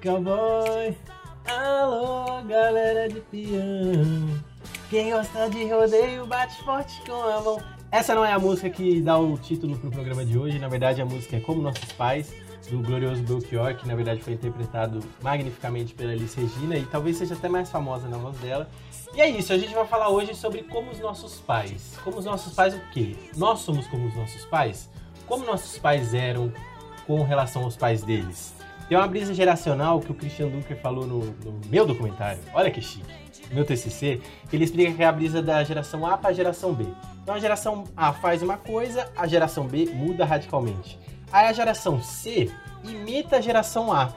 cowboy! Alô galera de peão! Quem gosta de rodeio bate forte com a mão. Essa não é a música que dá o título pro programa de hoje, na verdade a música é Como Nossos Pais, do glorioso Belchior, que na verdade foi interpretado magnificamente pela Alice Regina e talvez seja até mais famosa na voz dela. E é isso, a gente vai falar hoje sobre como os nossos pais. Como os nossos pais o quê? Nós somos como os nossos pais? Como nossos pais eram com relação aos pais deles? Tem uma brisa geracional que o Christian Dunker falou no, no meu documentário, olha que chique, meu TCC, ele explica que é a brisa da geração A para a geração B. Então a geração A faz uma coisa, a geração B muda radicalmente. Aí a geração C imita a geração A.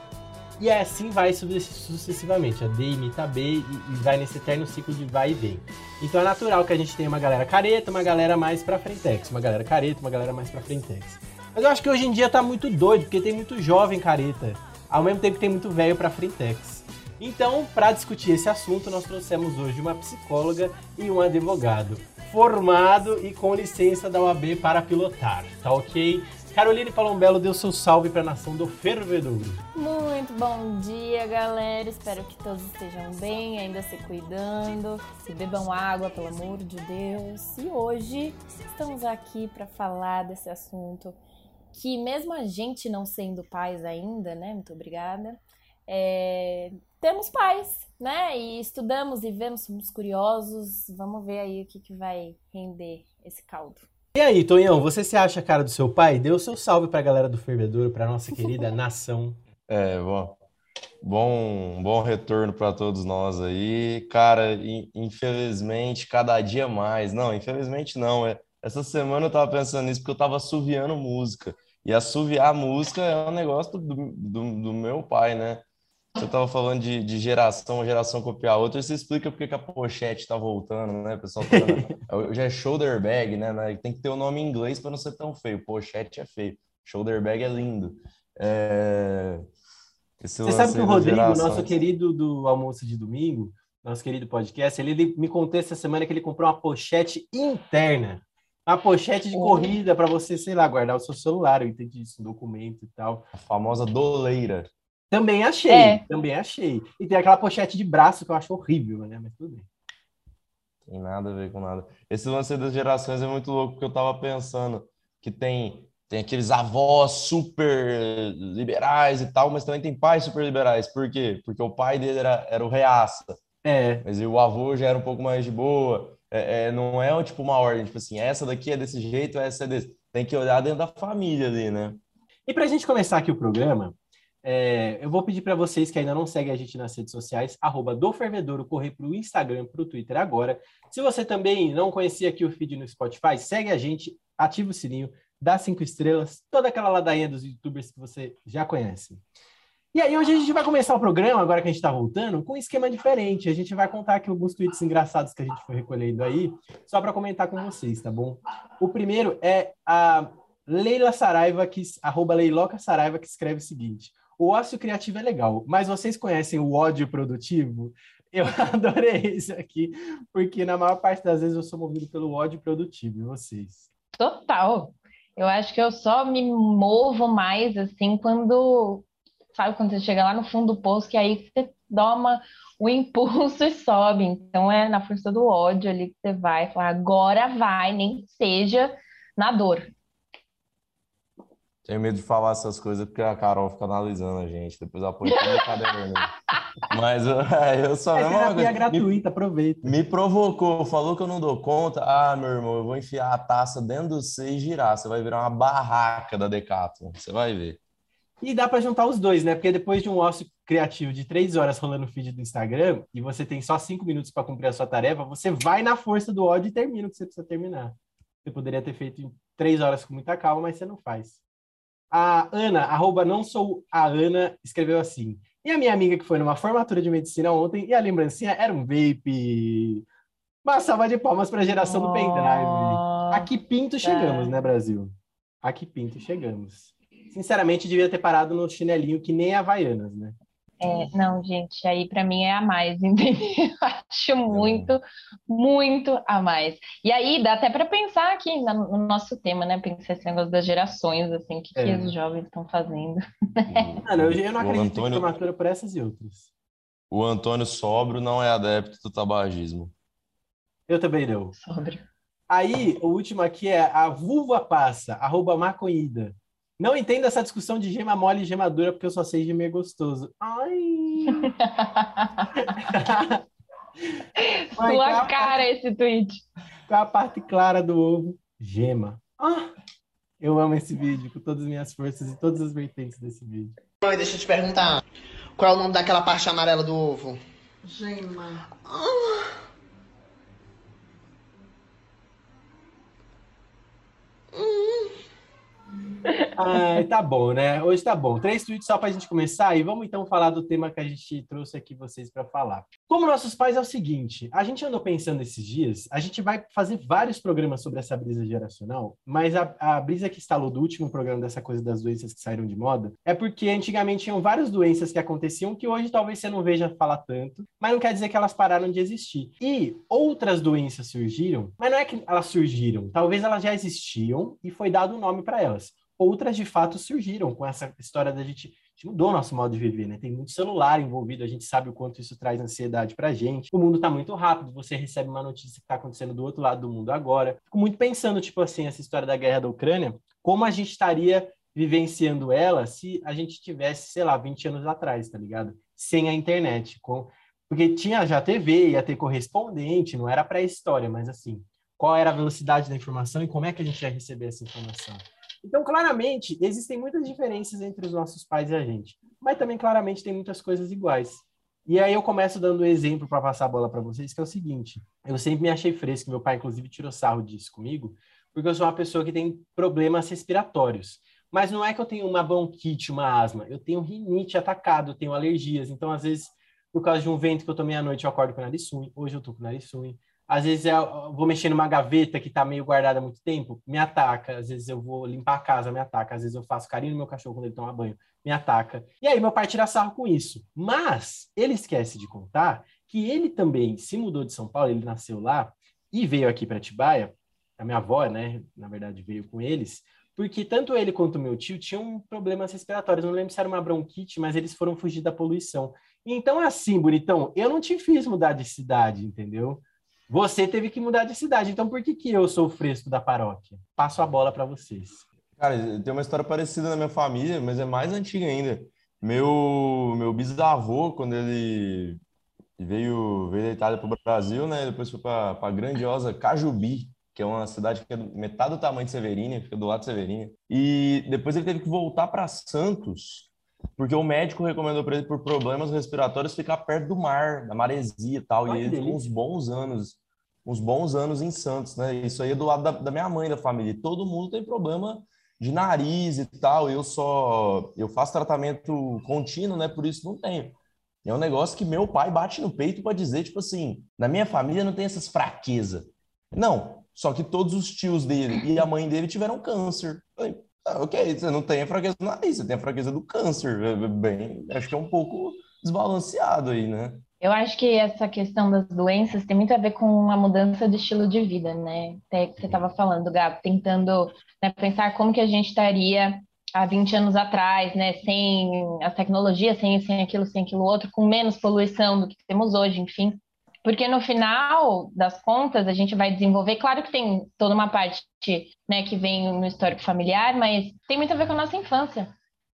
E assim vai sucessivamente. A D imita a B e, vai nesse eterno ciclo de vai e vem. Então é natural que a gente tenha uma galera careta, uma galera mais pra frentex. Uma galera careta, uma galera mais pra frentex. Mas eu acho que hoje em dia tá muito doido, porque tem muito jovem careta. Ao mesmo tempo que tem muito velho pra frentex. Então, para discutir esse assunto, nós trouxemos hoje uma psicóloga e um advogado formado e com licença da OAB para pilotar, tá ok? Caroline Palombelo deu seu salve para a nação do Fervedouro. Muito bom dia, galera. Espero que todos estejam bem, ainda se cuidando, se bebam água, pelo amor de Deus. E hoje estamos aqui para falar desse assunto que, mesmo a gente não sendo pais ainda, né? Muito obrigada. É, temos pais, né? E estudamos e vemos, somos curiosos. Vamos ver aí o que, que vai render esse caldo. E aí, Tonhão, você se acha a cara do seu pai? Dê o seu salve pra galera do Fervedouro, pra nossa querida nação. É, bom. Bom, bom retorno para todos nós aí. Cara, infelizmente, cada dia mais. Não, infelizmente não. É, essa semana eu tava pensando nisso porque eu tava assoviando música. E assoviar música é um negócio do, do, do meu pai, né? Você estava falando de, de geração, geração copiar outra, isso explica porque que a pochete está voltando, né? O pessoal tá, já é shoulder bag, né? Tem que ter o um nome em inglês para não ser tão feio. Pochete é feio, shoulder bag é lindo. É... Você sabe que o Rodrigo, nosso querido do almoço de domingo, nosso querido podcast, ele, ele me contou essa semana que ele comprou uma pochete interna. Uma pochete de corrida para você, sei lá, guardar o seu celular, eu entendi isso, um documento e tal. A famosa doleira. Também achei, é. também achei. E tem aquela pochete de braço que eu acho horrível, né? Mas tudo bem. Tem nada a ver com nada. Esse lance das gerações é muito louco, porque eu tava pensando que tem, tem aqueles avós super liberais e tal, mas também tem pais super liberais. Por quê? Porque o pai dele era, era o reaça. É. Mas o avô já era um pouco mais de boa. É, é, não é tipo uma ordem, tipo assim, essa daqui é desse jeito, essa é desse. Tem que olhar dentro da família ali, né? E pra gente começar aqui o programa, é, eu vou pedir para vocês que ainda não seguem a gente nas redes sociais, arroba do Fervedouro, correr para o Instagram, para o Twitter agora. Se você também não conhecia aqui o feed no Spotify, segue a gente, ativa o sininho, dá cinco estrelas, toda aquela ladainha dos youtubers que você já conhece. E aí hoje a gente vai começar o programa, agora que a gente está voltando, com um esquema diferente. A gente vai contar aqui alguns tweets engraçados que a gente foi recolhendo aí, só para comentar com vocês, tá bom? O primeiro é a Leila Saraiva, que, arroba Leiloca Saraiva, que escreve o seguinte. O ócio criativo é legal, mas vocês conhecem o ódio produtivo? Eu adorei isso aqui, porque na maior parte das vezes eu sou movido pelo ódio produtivo, e vocês? Total. Eu acho que eu só me movo mais assim quando, sabe, quando você chega lá no fundo do poço, que aí você toma o impulso e sobe. Então é na força do ódio ali que você vai falar, agora vai, nem seja na dor. Tenho medo de falar essas coisas porque a Carol fica analisando a gente. Depois ela põe tudo no caderno. Mas eu, eu só. Terapia é gratuita, aproveita. Me provocou, falou que eu não dou conta. Ah, meu irmão, eu vou enfiar a taça dentro do você e girar. Você vai virar uma barraca da Decathlon. Você vai ver. E dá para juntar os dois, né? Porque depois de um ócio criativo de três horas rolando o feed do Instagram e você tem só cinco minutos para cumprir a sua tarefa, você vai na força do ódio e termina o que você precisa terminar. Você poderia ter feito em três horas com muita calma, mas você não faz. A Ana, arroba não sou a Ana, escreveu assim. E a minha amiga que foi numa formatura de medicina ontem e a lembrancinha era um vape. Uma salva de palmas para a geração oh, do pendrive. Aqui pinto chegamos, é. né, Brasil? Aqui pinto chegamos. Sinceramente, devia ter parado no chinelinho que nem Havaianas, né? É, não, gente, aí para mim é a mais, entendeu? Acho muito, muito a mais. E aí dá até para pensar aqui no nosso tema, né? Pensar esse negócio das gerações, assim, o que, é. que os jovens estão fazendo. Mano, eu, eu não acredito Antônio... em formatura por essas e outras. O Antônio Sobro não é adepto do tabagismo. Eu também não. Sobro. Aí, o último aqui é a vulva passa, arroba maconhida. Não entendo essa discussão de gema mole e gema dura, porque eu só sei gemer gostoso. Ai! Sua cara parte... esse tweet. Qual a parte clara do ovo? Gema. Ah, eu amo esse vídeo com todas as minhas forças e todas as vertentes desse vídeo. Mãe, deixa eu te perguntar. Qual é o nome daquela parte amarela do ovo? Gema. Ah. Ah, tá bom, né? Hoje tá bom. Três tweets só para a gente começar e vamos então falar do tema que a gente trouxe aqui vocês para falar. Como nossos pais é o seguinte, a gente andou pensando esses dias, a gente vai fazer vários programas sobre essa brisa geracional, mas a, a brisa que instalou do último programa dessa coisa das doenças que saíram de moda é porque antigamente tinham várias doenças que aconteciam que hoje talvez você não veja falar tanto, mas não quer dizer que elas pararam de existir. E outras doenças surgiram, mas não é que elas surgiram, talvez elas já existiam e foi dado um nome para elas outras de fato surgiram com essa história da gente, gente mudou nosso modo de viver, né? Tem muito celular envolvido, a gente sabe o quanto isso traz ansiedade pra gente. O mundo tá muito rápido, você recebe uma notícia que tá acontecendo do outro lado do mundo agora. Fico muito pensando, tipo assim, essa história da guerra da Ucrânia, como a gente estaria vivenciando ela se a gente tivesse, sei lá, 20 anos atrás, tá ligado? Sem a internet, com porque tinha já TV, ia ter correspondente, não era pré-história, mas assim, qual era a velocidade da informação e como é que a gente ia receber essa informação? Então, claramente, existem muitas diferenças entre os nossos pais e a gente, mas também claramente tem muitas coisas iguais. E aí eu começo dando um exemplo para passar a bola para vocês, que é o seguinte: eu sempre me achei fresco, meu pai inclusive tirou sarro disso comigo, porque eu sou uma pessoa que tem problemas respiratórios. Mas não é que eu tenho uma bronquite, uma asma, eu tenho rinite atacado, eu tenho alergias. Então, às vezes, por causa de um vento que eu tomei à noite, eu acordo com o nariz ruim. Hoje eu tô com o nariz ruim. Às vezes eu vou mexer numa gaveta que está meio guardada há muito tempo, me ataca. Às vezes eu vou limpar a casa, me ataca. Às vezes eu faço carinho no meu cachorro quando ele toma banho, me ataca. E aí meu pai tira sarro com isso. Mas ele esquece de contar que ele também se mudou de São Paulo, ele nasceu lá e veio aqui para Atibaia. A minha avó, né, na verdade, veio com eles, porque tanto ele quanto meu tio tinham problemas respiratórios. Não lembro se era uma bronquite, mas eles foram fugir da poluição. Então, assim, bonitão, eu não te fiz mudar de cidade, entendeu? Você teve que mudar de cidade, então por que, que eu sou o fresco da paróquia? Passo a bola para vocês. Cara, tem uma história parecida na minha família, mas é mais antiga ainda. Meu, meu bisavô, quando ele veio, veio da Itália para o Brasil, né? Depois foi para a grandiosa Cajubi, que é uma cidade que é metade do tamanho de Severina, fica do lado de Severina. E depois ele teve que voltar para Santos porque o médico recomendou para ele, por problemas respiratórios, ficar perto do mar, da maresia e tal. Ai, e ele ficou uns bons anos, uns bons anos em Santos, né? Isso aí é do lado da, da minha mãe, da família. todo mundo tem problema de nariz e tal. Eu só, eu faço tratamento contínuo, né? Por isso não tenho. É um negócio que meu pai bate no peito para dizer, tipo assim, na minha família não tem essas fraquezas. Não, só que todos os tios dele e a mãe dele tiveram câncer. Ah, ok, você não tem a fraqueza do nariz, você tem a fraqueza do câncer. É, bem, acho que é um pouco desbalanceado aí, né? Eu acho que essa questão das doenças tem muito a ver com a mudança de estilo de vida, né? Até que você estava falando, Gato, tentando né, pensar como que a gente estaria há 20 anos atrás, né? Sem as tecnologias, sem, sem aquilo, sem aquilo outro, com menos poluição do que temos hoje, enfim. Porque no final das contas, a gente vai desenvolver, claro que tem toda uma parte né, que vem no histórico familiar, mas tem muito a ver com a nossa infância,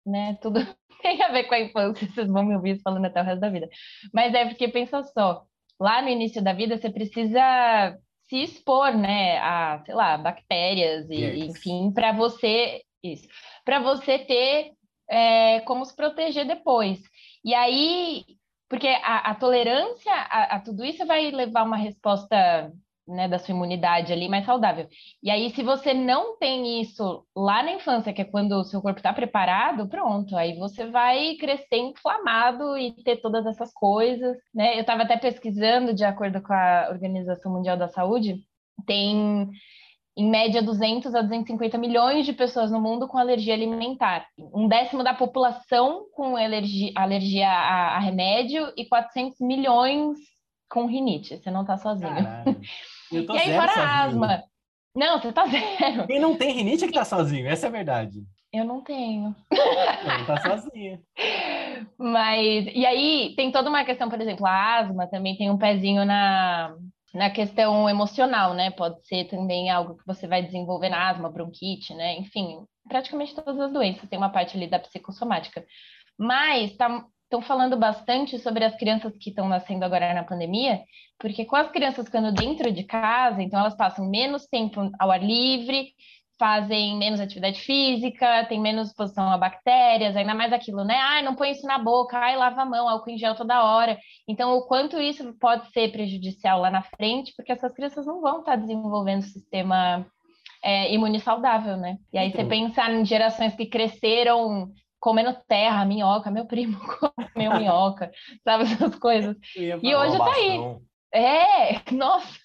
né? Tudo tem a ver com a infância, vocês vão me ouvir falando até o resto da vida. Mas é porque, pensa só, lá no início da vida, você precisa se expor, né, a, sei lá, bactérias e, yes. enfim, para você, isso, para você ter é, como se proteger depois. E aí, porque a, a tolerância a, a, tudo isso vai levar uma resposta né, da sua imunidade ali mais saudável. E aí, se você não tem isso lá na infância, que é quando o seu corpo está preparado, pronto, aí você vai crescer inflamado e ter todas essas coisas, né? Eu estava até pesquisando, de acordo com a Organização Mundial da Saúde, tem em média 200 a 250 milhões de pessoas no mundo com alergia alimentar. Um décimo da população com alergia, alergia a, a remédio e 400 milhões com rinite. Você não tá sozinho. Caralho. Eu tô e aí, fora sozinho. a asma. Não, você tá zero. Quem não tem rinite é que tá sozinho, essa é a verdade. Eu não tenho. Não tá sozinha. Mas, e aí tem toda uma questão, por exemplo, a asma também tem um pezinho na, na questão emocional, né? Pode ser também algo que você vai desenvolver na asma, bronquite, né? Enfim, praticamente todas as doenças tem uma parte ali da psicossomática. Mas estão falando bastante sobre as crianças que estão nascendo agora na pandemia, porque com as crianças ficando dentro de casa, então elas passam menos tempo ao ar livre, fazem menos atividade física, tem menos exposição a bactérias, ainda mais aquilo, né? Ai, não põe isso na boca, ai, lava a mão, álcool em gel toda hora. Então, o quanto isso pode ser prejudicial lá na frente, porque essas crianças não vão estar desenvolvendo sistema é, imune saudável, né? E aí Então. você pensa em gerações que cresceram comendo terra, minhoca, meu primo comeu minhoca, sabe essas coisas. E hoje tá aí. É, nossa,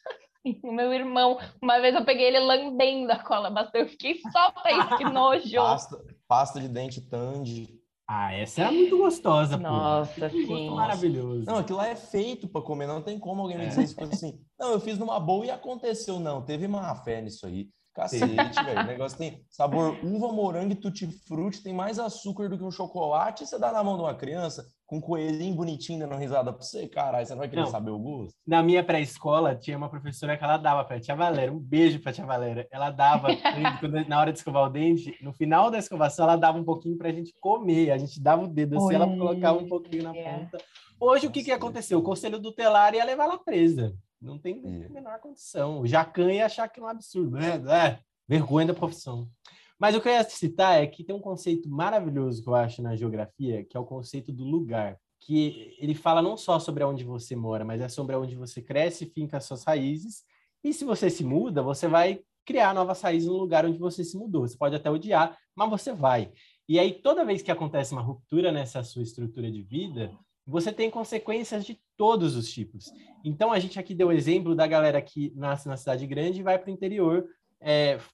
o meu irmão, uma vez eu peguei ele lambendo a cola bastante, eu fiquei solta isso, que nojo. Pasta, pasta de dente Tandy. Ah, essa era muito gostosa, pô. Nossa, Que maravilhoso. Não, aquilo lá é feito para comer, não tem como alguém me É. dizer isso tipo assim. Não, eu fiz numa boa e aconteceu. Não, teve má fé nisso aí. Cacete, velho. O negócio tem sabor uva, morango e tutti-frutti, tem mais açúcar do que um chocolate. E você dá na mão de uma criança com um coelhinho bonitinho dando risada pra você, caralho, você não vai querer Não. saber o gosto? Na minha pré-escola, tinha uma professora que ela dava pra tia Valéria, um beijo pra tia Valéria. Ela dava, quando- na hora de escovar o dente, no final da escovação, ela dava um pouquinho pra gente comer. A gente dava o dedo assim, ela colocava um pouquinho na É. ponta. Hoje, o que, que Nossa. aconteceu? O conselho tutelar ia levar ela presa. Não tem Ia. a menor condição. O Jacan ia achar que é um absurdo. É, é, vergonha da profissão. Mas o que eu ia citar é que tem um conceito maravilhoso que eu acho na geografia, que é o conceito do lugar. Que ele fala não só sobre onde você mora, mas é sobre onde você cresce e finca as suas raízes. E se você se muda, você vai criar novas raízes no lugar onde você se mudou. Você pode até odiar, mas você vai. E aí, toda vez que acontece uma ruptura nessa sua estrutura de vida, você tem consequências de todos os tipos. Então, a gente aqui deu exemplo da galera que nasce na cidade grande e vai para o interior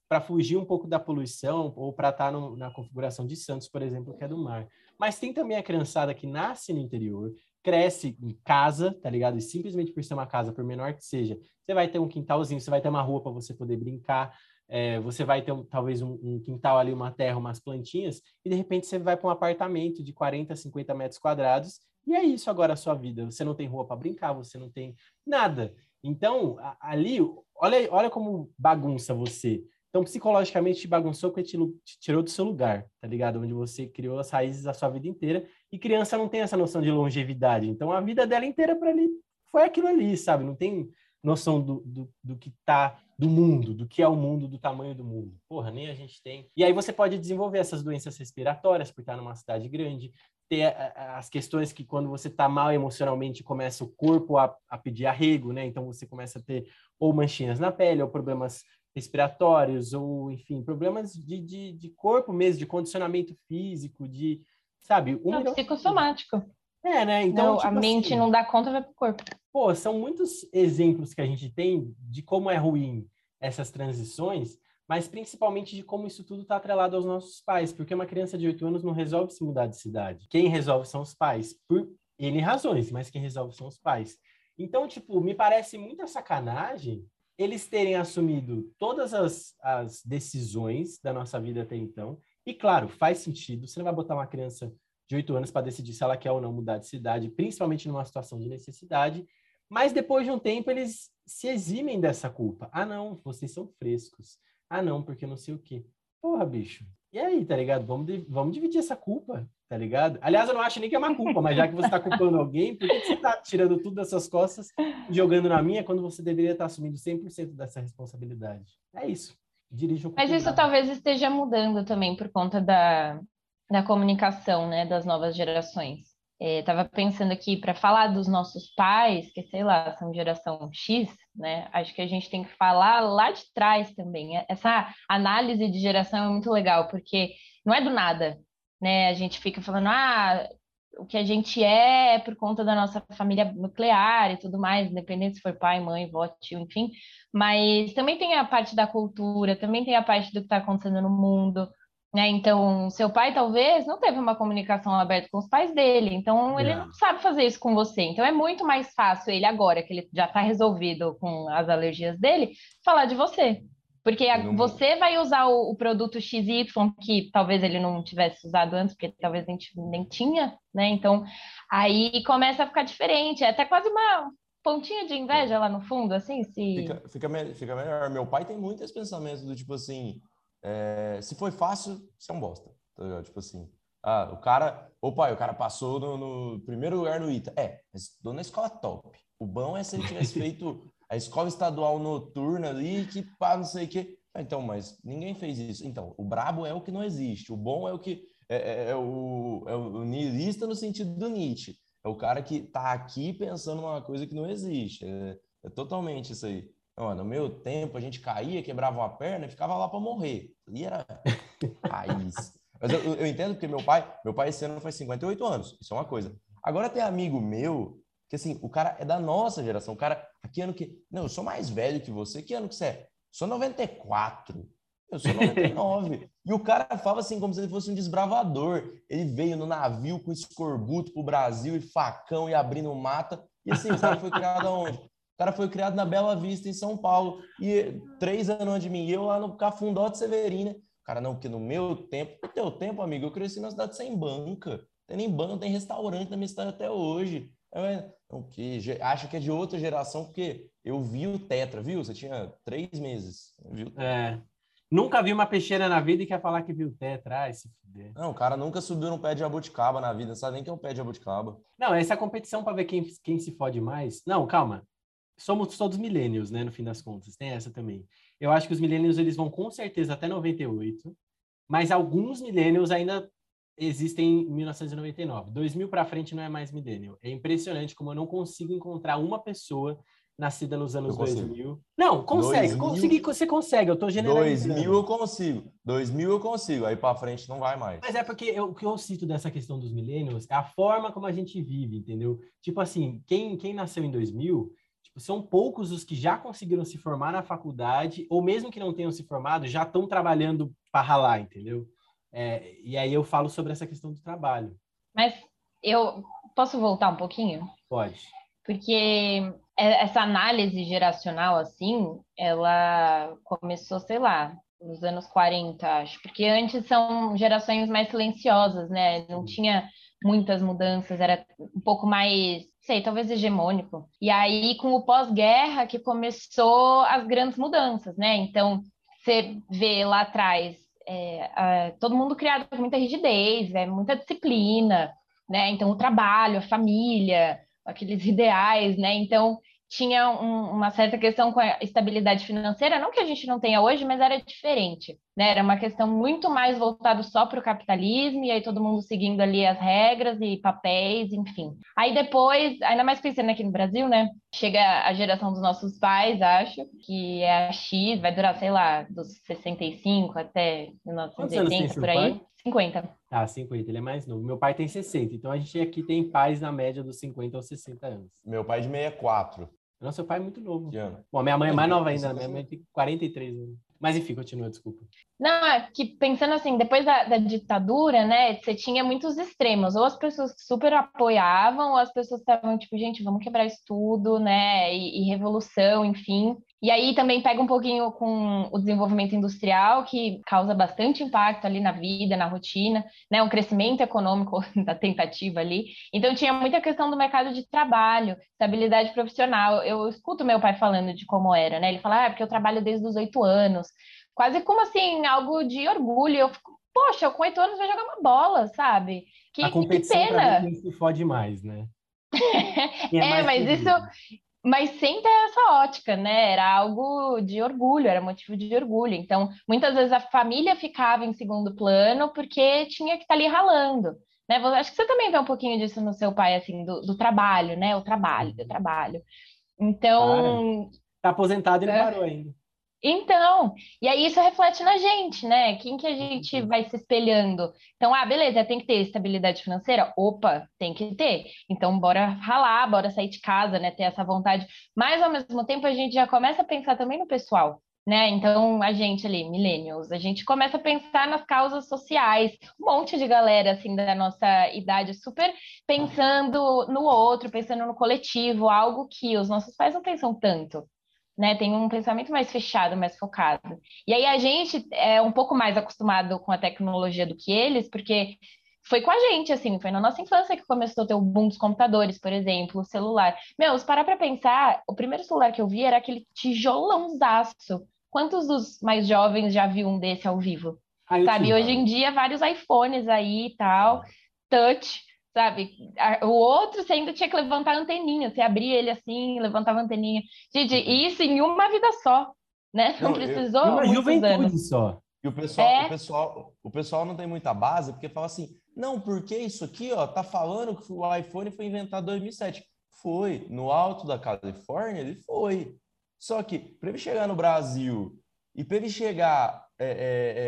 para fugir um pouco da poluição ou para estar no- na configuração de Santos, por exemplo, que é do mar. Mas tem também a criançada que nasce no interior, cresce em casa, tá ligado? E simplesmente por ser uma casa, por menor que seja, você vai ter um quintalzinho, você vai ter uma rua para você poder brincar, é, você vai ter um- talvez um, um quintal ali, uma terra, umas plantinhas, e de repente você vai para um apartamento de 40, 50 metros quadrados, e é isso agora a sua vida. Você não tem rua para brincar, você não tem nada. Então, ali, olha, olha como bagunça você. Então, psicologicamente, te bagunçou porque te, te tirou do seu lugar, tá ligado? Onde você criou as raízes da sua vida inteira. E criança não tem essa noção de longevidade. Então, a vida dela inteira para ali foi aquilo ali, sabe? Não tem noção do, do, do que tá do mundo, do que é o mundo, do tamanho do mundo. Porra, nem a gente tem. E aí você pode desenvolver essas doenças respiratórias por estar numa cidade grande, ter a- a- as questões que quando você está mal emocionalmente começa o corpo a, a pedir arrego, né? Então você começa a ter ou manchinhas na pele, ou problemas respiratórios, ou enfim, problemas de, de, de corpo mesmo, de condicionamento físico, de, sabe? Um Não, psicossomático. É, né? Então, Não, tipo a mente assim, não dá conta, vai pro corpo. Pô, são muitos exemplos que a gente tem de como é ruim essas transições, mas principalmente de como isso tudo está atrelado aos nossos pais, porque uma criança de 8 anos não resolve se mudar de cidade. Quem resolve são os pais, por N razões, mas quem resolve são os pais. Então, tipo, me parece muita sacanagem eles terem assumido todas as, as decisões da nossa vida até então. E, claro, faz sentido. Você não vai botar uma criança de 8 anos para decidir se ela quer ou não mudar de cidade, principalmente numa situação de necessidade. Mas depois de um tempo, eles se eximem dessa culpa. Ah, não, vocês são frescos. Ah, não, porque não sei o quê. Porra, bicho. E aí, tá ligado? Vamos, vamos dividir essa culpa, tá ligado? Aliás, eu não acho nem que é uma culpa, mas já que você tá culpando alguém, por que, que você tá tirando tudo das suas costas jogando na minha quando você deveria estar assumindo 100% dessa responsabilidade? É isso. Dirige o Mas isso talvez esteja mudando também por conta da, da comunicação, né, das novas gerações. É, tava pensando aqui para falar dos nossos pais, que sei lá, são geração X, né? Acho que a gente tem que falar lá de trás também. Essa análise de geração é muito legal, porque não é do nada, né? A gente fica falando, ah, o que a gente é é por conta da nossa família nuclear e tudo mais, independente se for pai, mãe, vó, tio, enfim. Mas também tem a parte da cultura, também tem a parte do que está acontecendo no mundo. Né? Então, seu pai talvez não teve uma comunicação aberta com os pais dele, então ele não sabe fazer isso com você. Então, é muito mais fácil ele agora que ele já está resolvido com as alergias dele, falar de você. Porque a, não... você vai usar o, o, produto XY que talvez ele não tivesse usado antes, porque talvez nem, nem tinha, né? Então, aí começa a ficar diferente. É até quase uma pontinha de inveja lá no fundo, assim, se... Fica, fica, fica melhor. Meu pai tem muito esse pensamento do tipo assim, é, se foi fácil, você é um bosta, tá? Tipo assim, ah, o cara... Ô pai, o cara passou no, no primeiro lugar no ITA. É, mas estudou na escola top. O bom é se ele tivesse feito a escola estadual noturna ali, que pá, não sei o quê. Ah, então, mas ninguém fez isso. Então, o brabo é o que não existe. O bom é o que é, é, é o, é o niilista no sentido do Nietzsche. É o cara que tá aqui pensando numa coisa que não existe. É, é totalmente isso aí. Não, no meu tempo, a gente caía, quebrava uma perna e ficava lá para morrer. E era raiz. Mas eu, eu, entendo porque meu pai, meu pai esse ano faz 58 anos. Isso é uma coisa. Agora tem amigo meu que assim, o cara é da nossa geração. O cara, aqui ano que. Não, eu sou mais velho que você. Que ano que você é? Sou 94. Eu sou 99. e o cara fala assim, como se ele fosse um desbravador. Ele veio no navio com escorbuto pro Brasil e facão e abrindo mata. E assim, o cara foi criado aonde? O cara foi criado na Bela Vista, em São Paulo. E três anos antes de mim, eu lá no Cafundó de Severina. Cara, não, porque no meu tempo, no teu tempo, amigo, eu cresci na cidade sem banca. Tem nem banco, tem restaurante na minha cidade até hoje. O que acho que é de outra geração, porque eu vi o Tetra, viu? Você tinha três meses. Viu? É. Nunca vi uma peixeira na vida e quer falar que viu o Tetra. Ai, se fuder. Não, o cara nunca subiu num pé de jabuticaba na vida, não sabe nem que é um pé de jabuticaba. Não, essa é a competição para ver quem, quem se fode mais. Não, calma. Somos todos milênios, né, no fim das contas. Tem essa também. Eu acho que os milênios eles vão com certeza até 98, mas alguns milênios ainda existem em 1999. 2000 para frente não é mais millennial. É impressionante como eu não consigo encontrar uma pessoa nascida nos anos 2000. Não, consegue, 2000, consegui, você consegue, eu tô generalizando. 2000 eu consigo, 2000 eu consigo, aí para frente não vai mais. Mas é porque eu, o que eu cito dessa questão dos millennials é a forma como a gente vive, entendeu? Tipo assim, quem, quem nasceu em 2000, tipo, são poucos os que já conseguiram se formar na faculdade, ou mesmo que não tenham se formado, já estão trabalhando para ralar, entendeu? É, e aí eu falo sobre essa questão do trabalho. Mas eu posso voltar um pouquinho? Pode. Porque essa análise geracional, assim, ela começou, sei lá, nos anos 40, acho. Porque antes são gerações mais silenciosas, né? Não tinha muitas mudanças, era um pouco mais, sei, talvez hegemônico. E aí, com o pós-guerra, que começou as grandes mudanças, né? Então, você vê lá atrás é, todo mundo criado com muita rigidez, é, muita disciplina, né? Então, o trabalho, a família, aqueles ideais, né? Então, tinha um, uma certa questão com a estabilidade financeira, não que a gente não tenha hoje, mas era diferente, né? Era uma questão muito mais voltada só para o capitalismo, e aí todo mundo seguindo ali as regras e papéis, enfim. Aí depois, ainda mais pensando aqui no Brasil, né? Chega a geração dos nossos pais, acho, que é a X, vai durar, sei lá, dos 65 até 1980, por aí. Pai? 50. Ah, 50, ele é mais novo. Meu pai tem 60, então a gente aqui tem pais na média dos 50 aos 60 anos. Meu pai é de 64. Não, seu pai é muito novo. Bom, minha mãe é mais nova ainda, minha mãe tem 43 anos. Mas enfim, continua, desculpa. Não, é que pensando assim, depois da, da, ditadura, né, você tinha muitos extremos. Ou as pessoas super apoiavam, ou as pessoas estavam tipo, gente, vamos quebrar isso tudo, né, e, e revolução, enfim. E aí também pega um pouquinho com o desenvolvimento industrial, que causa bastante impacto ali na vida, na rotina, né? Um crescimento econômico da tentativa ali. Então tinha muita questão do mercado de trabalho, estabilidade profissional. Eu escuto meu pai falando de como era, né? Ele fala, ah, porque eu trabalho desde os oito anos. Quase como assim, algo de orgulho. Eu fico, poxa, com oito anos vai jogar uma bola, sabe? Que, A competição que pena. Mim, se fode mais, né? é, é mas isso mas sem ter essa ótica, né? Era algo de orgulho, era motivo de orgulho. Então, muitas vezes a família ficava em segundo plano porque tinha que estar tá ali ralando. Né? Acho que você também vê um pouquinho disso no seu pai, assim, do, do trabalho, né? O trabalho, o trabalho. Então. Para. Tá aposentado e não é. parou ainda. Então, e aí isso reflete na gente, né? Quem que a gente Uhum. vai se espelhando? Então, ah, beleza, tem que ter estabilidade financeira? Opa, tem que ter. Então, bora ralar, bora sair de casa, né? Ter essa vontade. Mas, ao mesmo tempo, a gente já começa a pensar também no pessoal, né? Então, a gente ali, millennials, a gente começa a pensar nas causas sociais. Um monte de galera, assim, da nossa idade, super pensando no outro, pensando no coletivo, algo que os nossos pais não pensam tanto né? Tem um pensamento mais fechado, mais focado. E aí a gente é um pouco mais acostumado com a tecnologia do que eles, porque foi com a gente, assim, foi na nossa infância que começou a ter o boom dos computadores, por exemplo, o celular. Meu, se parar pra pensar, o primeiro celular que eu vi era aquele tijolãozaço. Quantos dos mais jovens já viu um desse ao vivo? Ah, Sabe, hoje em dia, vários iPhones aí e tal, touch, sabe? O outro você ainda tinha que levantar a anteninha, você abria ele assim, levantava a anteninha. Gente, isso em uma vida só, né? Não Não, precisou E uma juventude anos. só. E o pessoal, É. o pessoal, o pessoal não tem muita base, porque fala assim, não, porque isso aqui, ó, tá falando que o iPhone foi inventado em 2007. Foi, no alto da Califórnia, ele foi. Só que para ele chegar no Brasil e para ele chegar é,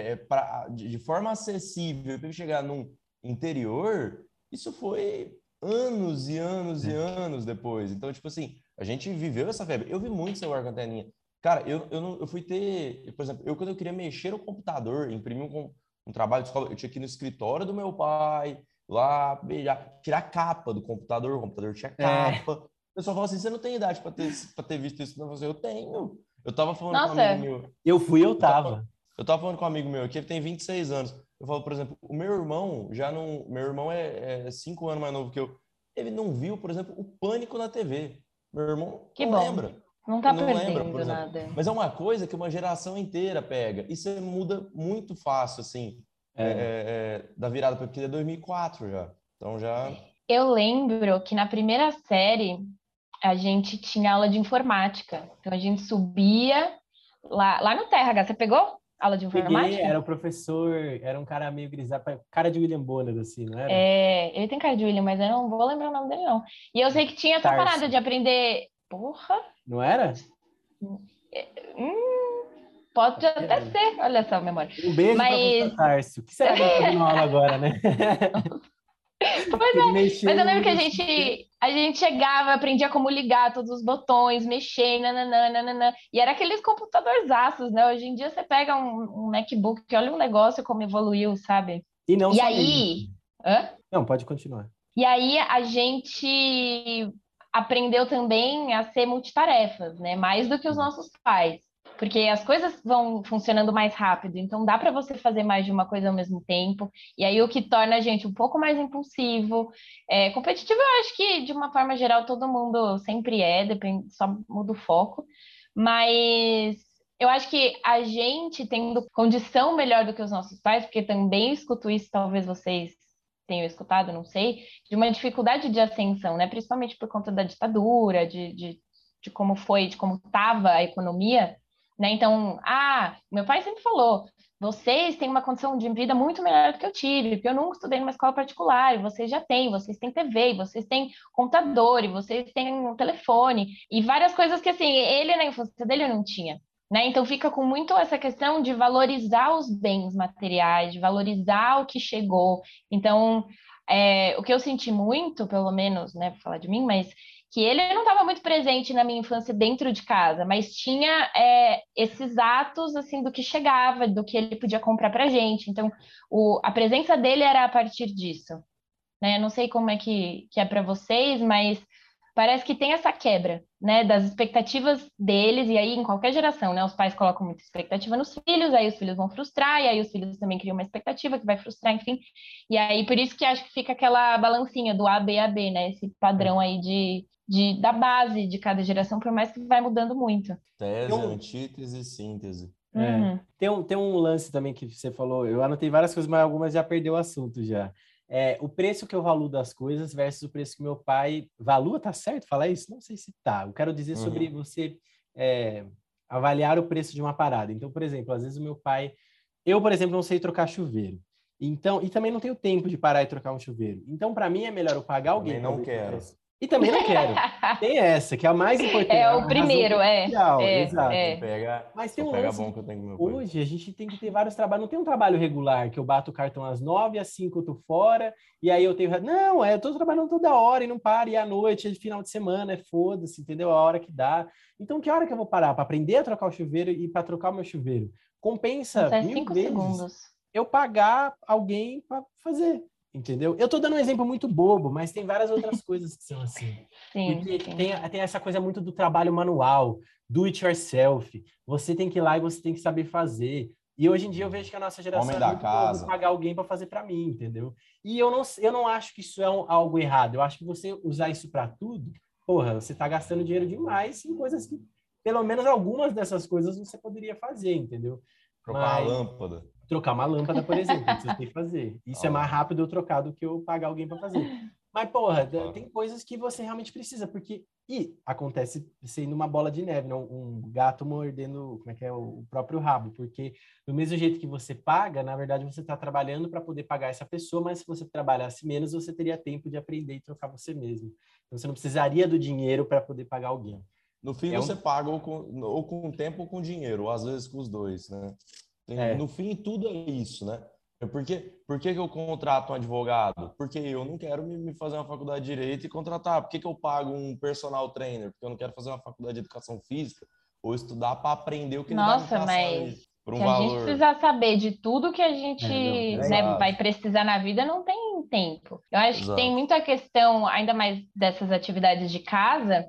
é, é, pra- de, de forma acessível, para ele chegar num interior, isso foi anos e anos e anos depois. Então, tipo assim, a gente viveu essa febre. Eu vi muito celular com anteninha. Cara, eu, eu, não, eu fui ter, por exemplo, eu quando eu queria mexer no computador, imprimir um, um trabalho de escola, eu tinha que ir no escritório do meu pai, lá, beijar, tirar a capa do computador, o computador tinha É. capa. O pessoal fala assim, você não tem idade para ter, pra ter visto isso? Não, eu falei, eu tenho. Eu tava falando com um Nossa. amigo meu, Eu fui, eu tava. eu tava falando com um amigo meu aqui, ele tem 26 anos. Eu falo, por exemplo, o meu irmão já não. Meu irmão é, é cinco anos mais novo que eu. Ele não viu, por exemplo, o pânico na TV. Meu irmão Que não bom. lembra. Não tá Não lembra, perdendo por exemplo. nada. Mas é uma coisa que uma geração inteira pega. Isso é- muda muito fácil, assim, é, é, é, da virada, porque é 2004 já. Então já. Eu lembro que na primeira série a gente tinha aula de informática. Então a gente subia lá, lá no TRH. Você pegou aula de informática? Peguei, era o professor, era um cara meio grisalho, cara de William Bonner, assim, não era? É, ele tem cara de William, mas eu não vou lembrar o nome dele, não. E eu sei que tinha essa Tarso. parada de aprender. Porra! Não era? Hum, pode até ser. Olha só a memória. Um beijo Mas- pra professor Tarso. O que será que ele tá agora, né? Pois é, Mexer Mas eu lembro que a gente, a gente chegava, aprendia como ligar todos os botões, mexer, nananã, nananã. E era aqueles computadorzaços, né? Hoje em dia você pega um, um MacBook, olha o negócio como evoluiu, sabe? E não E aí-. Hã? Não, pode continuar. E aí a gente aprendeu também a ser multitarefas, né? Mais do que os nossos pais. Porque as coisas vão funcionando mais rápido, então dá para você fazer mais de uma coisa ao mesmo tempo. E aí o que torna a gente um pouco mais impulsivo. É, competitivo, eu acho que de uma forma geral todo mundo sempre é, depende, só muda o foco. Mas eu acho que a gente tendo condição melhor do que os nossos pais, porque também escuto isso, talvez vocês tenham escutado, não sei, de uma dificuldade de ascensão, né? Principalmente por conta da ditadura, de, de, de como foi, de como estava a economia, né? Então, ah, meu pai sempre falou, vocês têm uma condição de vida muito melhor do que eu tive, porque eu nunca estudei numa escola particular, e vocês já têm, vocês têm TV, vocês têm computador, e vocês têm um telefone, e várias coisas que, assim, ele na infância dele não tinha. Né? Então fica com muito essa questão de valorizar os bens materiais, de valorizar o que chegou. Então, é, o que eu senti muito, pelo menos, né, falar de mim, mas que ele não estava muito presente na minha infância dentro de casa, mas tinha é, esses atos assim do que chegava, do que ele podia comprar para gente. Então, o, a presença dele era a partir disso. Né? Não sei como é que, que é para vocês, mas parece que tem essa quebra, né, das expectativas deles, e aí em qualquer geração, né, os pais colocam muita expectativa nos filhos, aí os filhos vão frustrar, e aí os filhos também criam uma expectativa que vai frustrar, enfim, e aí por isso que acho que fica aquela balancinha do A, B, A, B, né, esse padrão aí de, de, da base de cada geração, por mais que vai mudando muito. Tese, antítese, síntese. É. Uhum. Tem um, tem um lance também que você falou, eu anotei várias coisas, mas algumas já perdeu o assunto já. É, o preço que eu valuo das coisas versus o preço que meu pai valua, tá certo falar isso? Não sei se tá. Eu quero dizer Uhum. sobre você é, avaliar o preço de uma parada. Então, por exemplo, às vezes o meu pai, eu, por exemplo, não sei trocar chuveiro. Então, e também não tenho tempo de parar e trocar um chuveiro. Então, para mim é melhor eu pagar alguém. Também não quero. E também não quero. Tem essa, que é a mais importante. É o primeiro, é. é, exato. é. Pega, Mas tem um pega lance bom que eu tenho meu. Hoje a gente tem que ter vários trabalhos. Não tem um trabalho regular que eu bato o cartão às nove, às cinco eu tô fora, e aí eu tenho. Não, é, eu tô trabalhando toda hora e não paro, e à noite, é final de semana, é foda-se, entendeu? A hora que dá. Então, que hora que eu vou parar? Para aprender a trocar o chuveiro e para trocar o meu chuveiro? Compensa Isso é mil cinco vezes segundos. eu pagar alguém para fazer. Entendeu? Eu tô dando um exemplo muito bobo, mas tem várias outras coisas que são assim. Sim, Porque sim. tem, tem essa coisa muito do trabalho manual, do it yourself. Você tem que ir lá e você tem que saber fazer. E hoje em dia eu vejo que a nossa geração Homem é da muito casa. pagar alguém para fazer para mim, entendeu? E eu não, eu não acho que isso é um- algo errado. Eu acho que você usar isso para tudo, porra, você tá gastando dinheiro demais em coisas que, pelo menos algumas dessas coisas você poderia fazer, entendeu? Trocar Mas- a lâmpada. Trocar uma lâmpada, por exemplo, que você tem que fazer. Isso é mais rápido eu trocar do que eu pagar alguém para fazer. Mas, porra, Claro. tem coisas que você realmente precisa, porque. E acontece sendo uma bola de neve, não? um gato mordendo, como é que é, o próprio rabo, porque do mesmo jeito que você paga, na verdade você está trabalhando para poder pagar essa pessoa, mas se você trabalhasse menos, você teria tempo de aprender e trocar você mesmo. Então você não precisaria do dinheiro para poder pagar alguém. No fim, É um- você paga ou com, ou com tempo ou com dinheiro, ou às vezes com os dois, né? Tem- É. No fim, tudo é isso, né? É Por que, por que, que eu contrato um advogado? Porque eu não quero me, me fazer uma faculdade de direito e contratar. Por que, que eu pago um personal trainer? Porque eu não quero fazer uma faculdade de educação física ou estudar para aprender o que Nossa, passar mas ali, por um Se a gente precisar saber de tudo que a gente É, não, né, vai precisar na vida, não tem tempo. Eu acho que Exato. tem muita questão, ainda mais dessas atividades de casa,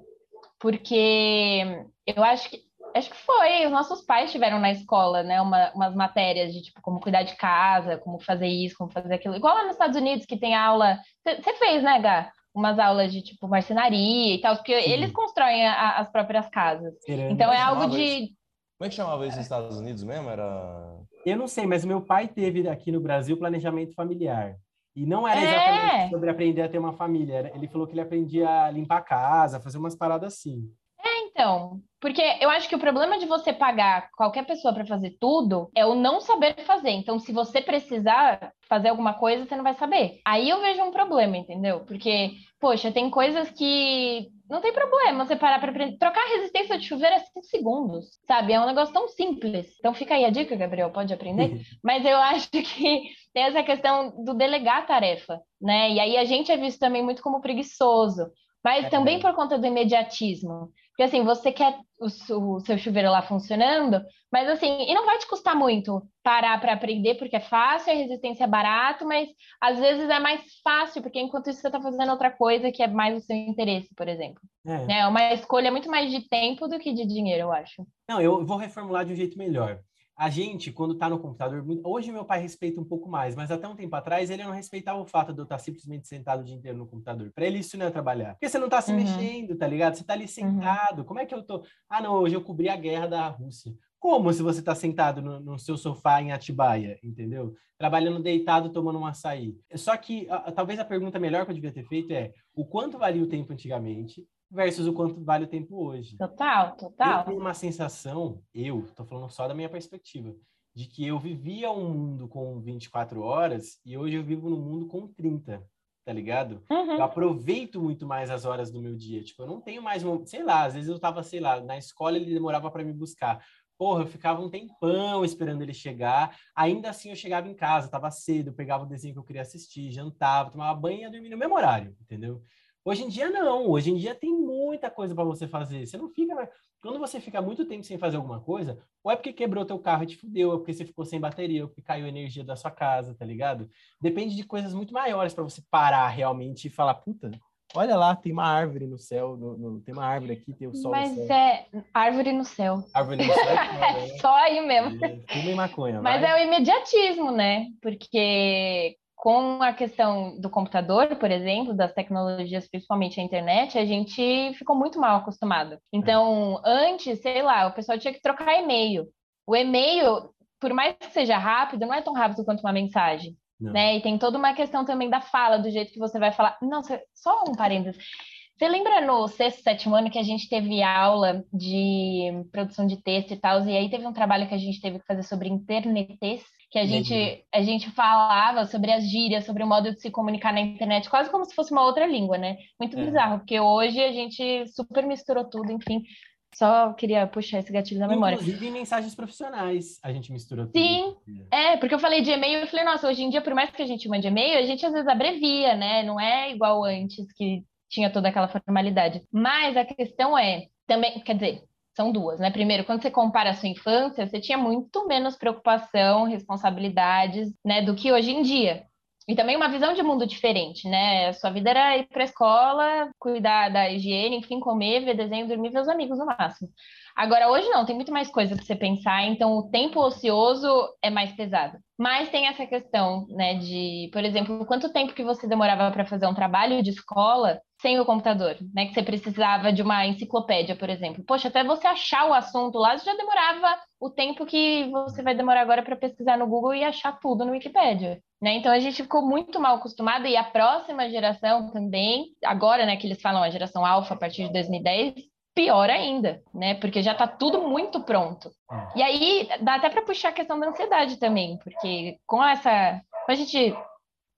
porque eu acho que acho que foi, os nossos pais tiveram na escola, né, uma- umas matérias de tipo como cuidar de casa, como fazer isso, como fazer aquilo. Igual lá nos Estados Unidos que tem aula. Você fez, né, Gá? Umas aulas de tipo marcenaria e tal, porque Sim. eles constroem a- as próprias casas. Querendo- Então é algo de Como é que chamava isso nos Estados Unidos mesmo? Era. Eu não sei, mas meu pai teve aqui no Brasil planejamento familiar. E não era É. exatamente sobre aprender a ter uma família. Ele falou que ele aprendia a limpar a casa, fazer umas paradas assim. Então, porque eu acho que o problema de você pagar qualquer pessoa para fazer tudo é o não saber fazer. Então, se você precisar fazer alguma coisa, você não vai saber. Aí eu vejo um problema, entendeu? Porque, poxa, tem coisas que não tem problema você parar para aprender. Trocar a resistência de chuveiro é 5 segundos, sabe? É um negócio tão simples. Então fica aí a dica, Gabriel, pode aprender? Mas eu acho que tem essa questão do delegar a tarefa, né? E aí a gente é visto também muito como preguiçoso, mas É. também por conta do imediatismo. Porque assim, você quer o, seu chuveiro lá funcionando, mas assim, e não vai te custar muito parar para aprender, porque é fácil, a resistência é barato, mas às vezes é mais fácil, porque enquanto isso você está fazendo outra coisa que é mais o seu interesse, por exemplo. É. né? É uma escolha muito mais de tempo do que de dinheiro, eu acho. Não, eu vou reformular de um jeito melhor. A gente, quando tá no computador, hoje meu pai respeita um pouco mais, mas até um tempo atrás ele não respeitava o fato de eu estar simplesmente sentado o dia inteiro no computador. Para ele isso não é trabalhar. Porque você não tá se Uhum. mexendo, tá ligado? Você tá ali sentado. Como é que eu tô? Ah, não, hoje eu cobri a guerra da Rússia. Como se você tá sentado no, no seu sofá em Atibaia, entendeu? Trabalhando deitado, tomando um açaí. Só que a- talvez a pergunta melhor que eu devia ter feito é o quanto valia o tempo antigamente versus o quanto vale o tempo hoje. Total, Eu total. tenho uma sensação, eu, tô falando só da minha perspectiva, de que eu vivia um mundo com 24 horas e hoje eu vivo num mundo com 30, tá ligado? Uhum. Eu aproveito muito mais as horas do meu dia. Tipo, eu não tenho mais, um- sei lá, às vezes eu tava, sei lá, na escola ele demorava para me buscar. Porra, eu ficava um tempão esperando ele chegar. Ainda assim eu chegava em casa, tava cedo, eu pegava o desenho que eu queria assistir, jantava, tomava banho e ia dormir no mesmo horário, entendeu? Hoje em dia não, hoje em dia tem muita coisa para você fazer. Você não fica, mais- quando você fica muito tempo sem fazer alguma coisa, ou é porque quebrou teu carro e te fudeu, ou é porque você ficou sem bateria, ou porque caiu a energia da sua casa, tá ligado? Depende de coisas muito maiores para você parar realmente e falar, puta, olha lá, tem uma árvore no céu, no- no- tem uma árvore aqui, tem o sol Mas no céu. é árvore no céu. Árvore no céu, é É né? só aí mesmo. Fuma maconha, Mas vai. é o imediatismo, né? Porque com a questão do computador, por exemplo, das tecnologias, principalmente a internet, a gente ficou muito mal acostumado. Então, antes, sei lá, o pessoal tinha que trocar e-mail. O e-mail, por mais que seja rápido, não é tão rápido quanto uma mensagem. Não. Né? E tem toda uma questão também da fala, do jeito que você vai falar. Nossa, só um parênteses. Você lembra no sexto, sétimo ano que a gente teve aula de produção de texto e tal, e aí teve um trabalho que a gente teve que fazer sobre internetes, que a gente, a gente falava sobre as gírias, sobre o modo de se comunicar na internet, quase como se fosse uma outra língua, né? Muito é. bizarro, porque hoje a gente super misturou tudo, enfim. Só queria puxar esse gatilho da memória. Inclusive em mensagens profissionais, a gente misturou tudo. Sim, é, porque eu falei de e-mail, eu falei, nossa, hoje em dia, por mais que a gente mande e-mail, a gente às vezes abrevia, né? Não é igual antes, que tinha toda aquela formalidade. Mas a questão é, também, quer dizer, são duas, né? Primeiro, quando você compara a sua infância, você tinha muito menos preocupação, responsabilidades, né, do que hoje em dia. E também uma visão de mundo diferente, né? A sua vida era ir para a escola, cuidar da higiene, enfim, comer, ver desenho, dormir, ver os amigos no máximo. Agora, hoje não, tem muito mais coisa para você pensar, então o tempo ocioso é mais pesado. Mas tem essa questão, né, de, por exemplo, quanto tempo que você demorava para fazer um trabalho de escola sem o computador, né? Que você precisava de uma enciclopédia, por exemplo. Poxa, até você achar o assunto lá já demorava o tempo que você vai demorar agora para pesquisar no Google e achar tudo no Wikipedia. Né? Então a gente ficou muito mal acostumado e a próxima geração também, agora, né, que eles falam a geração alfa a partir de 2010, pior ainda, né? Porque já está tudo muito pronto. É. E aí dá até para puxar a questão da ansiedade também, porque com essa, com a gente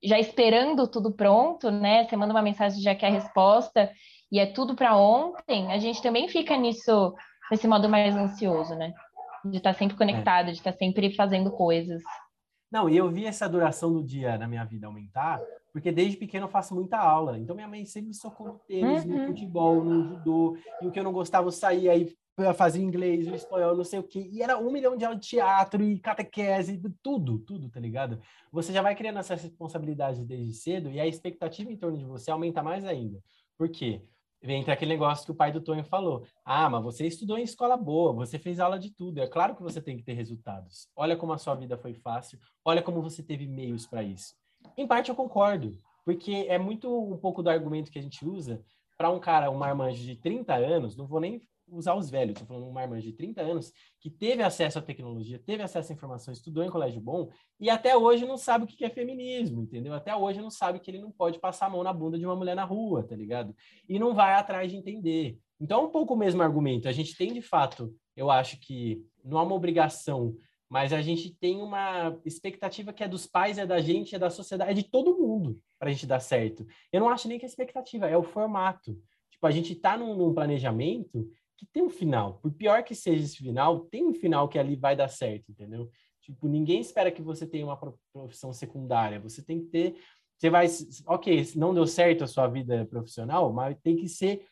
já esperando tudo pronto, né? Você manda uma mensagem já quer a resposta e é tudo para ontem, a gente também fica nisso, nesse modo mais ansioso, né? De estar tá sempre conectado, de estar tá sempre fazendo coisas. Não, e eu vi essa duração do dia na minha vida aumentar, porque desde pequeno eu faço muita aula. Então minha mãe sempre me socou no tênis, uhum. no futebol, no judô, e o que eu não gostava eu saía aí fazia inglês, o espanhol, não sei o quê. E era um milhão de aulas de teatro e catequese, tudo, tudo, tá ligado? Você já vai criando essas responsabilidades desde cedo e a expectativa em torno de você aumenta mais ainda. Por quê? Entra aquele negócio que o pai do Tonho falou. Ah, mas você estudou em escola boa, você fez aula de tudo. É claro que você tem que ter resultados. Olha como a sua vida foi fácil, olha como você teve meios para isso. Em parte eu concordo, porque é muito um pouco do argumento que a gente usa para um cara, um marmanjo de 30 anos, não vou nem usar os velhos, estou falando um marmanjo de 30 anos, que teve acesso à tecnologia, teve acesso à informação, estudou em colégio bom, e até hoje não sabe o que é feminismo, entendeu? Até hoje não sabe que ele não pode passar a mão na bunda de uma mulher na rua, tá ligado? E não vai atrás de entender. Então, é um pouco o mesmo argumento. A gente tem, de fato, eu acho que não há uma obrigação, mas a gente tem uma expectativa que é dos pais, é da gente, é da sociedade, é de todo mundo para a gente dar certo. Eu não acho nem que é expectativa, é o formato. Tipo, a gente está num, num planejamento que tem um final. Por pior que seja esse final, tem um final que ali vai dar certo, entendeu? Tipo, ninguém espera que você tenha uma profissão secundária. Você tem que ter. Você vai. Ok, não deu certo a sua vida profissional, mas tem que ser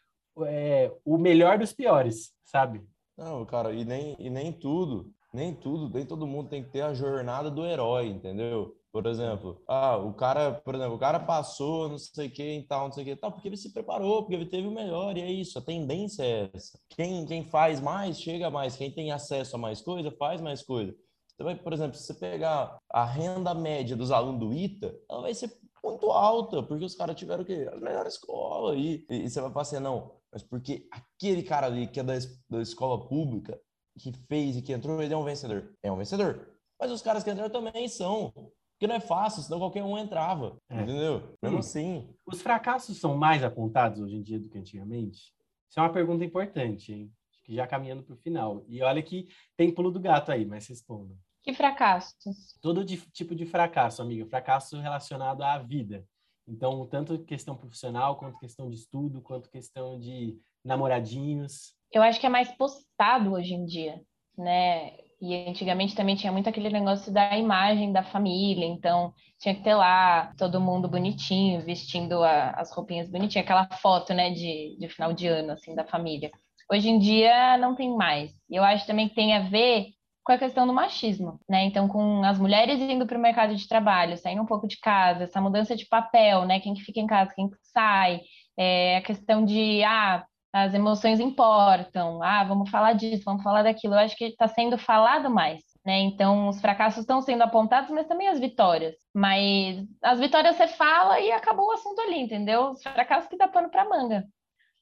é, o melhor dos piores, sabe? Não, cara, e nem, e nem tudo, nem tudo, nem todo mundo tem que ter a jornada do herói, entendeu? Por exemplo, ah, o cara, por exemplo, o cara passou, não sei o que e tal, não sei o que tal, porque ele se preparou, porque ele teve o melhor, e é isso, a tendência é essa. Quem, quem faz mais, chega mais, quem tem acesso a mais coisa, faz mais coisa. Você vai, por exemplo, se você pegar a renda média dos alunos do ITA, ela vai ser muito alta, porque os caras tiveram o quê? A melhor escola. E, e, você vai falar assim, não, mas porque aquele cara ali que é da, da escola pública, que fez e que entrou, ele é um vencedor. É um vencedor. Mas os caras que entraram também são. Porque não é fácil, senão qualquer um entrava. É. Entendeu? Mesmo hum. assim. Os fracassos são mais apontados hoje em dia do que antigamente? Isso é uma pergunta importante, hein? Acho que já caminhando para o final. E olha que tem pulo do gato aí, mas responda. Que fracassos? Todo de, tipo de fracasso, amiga. Fracasso relacionado à vida. Então, tanto questão profissional, quanto questão de estudo, quanto questão de namoradinhos. Eu acho que é mais postado hoje em dia, né? E antigamente também tinha muito aquele negócio da imagem da família, então tinha que ter lá todo mundo bonitinho, vestindo a, as roupinhas bonitinhas, aquela foto, né, de, de final de ano, assim, da família. Hoje em dia não tem mais. E eu acho também que tem a ver com a questão do machismo, né? Então, com as mulheres indo para o mercado de trabalho, saindo um pouco de casa, essa mudança de papel, né? Quem que fica em casa, quem que sai, é, a questão de, ah, as emoções importam, ah, vamos falar disso, vamos falar daquilo. Eu acho que está sendo falado mais, né? Então, os fracassos estão sendo apontados, mas também as vitórias. Mas as vitórias você fala e acabou o assunto ali, entendeu? Os fracassos que dá pano para manga.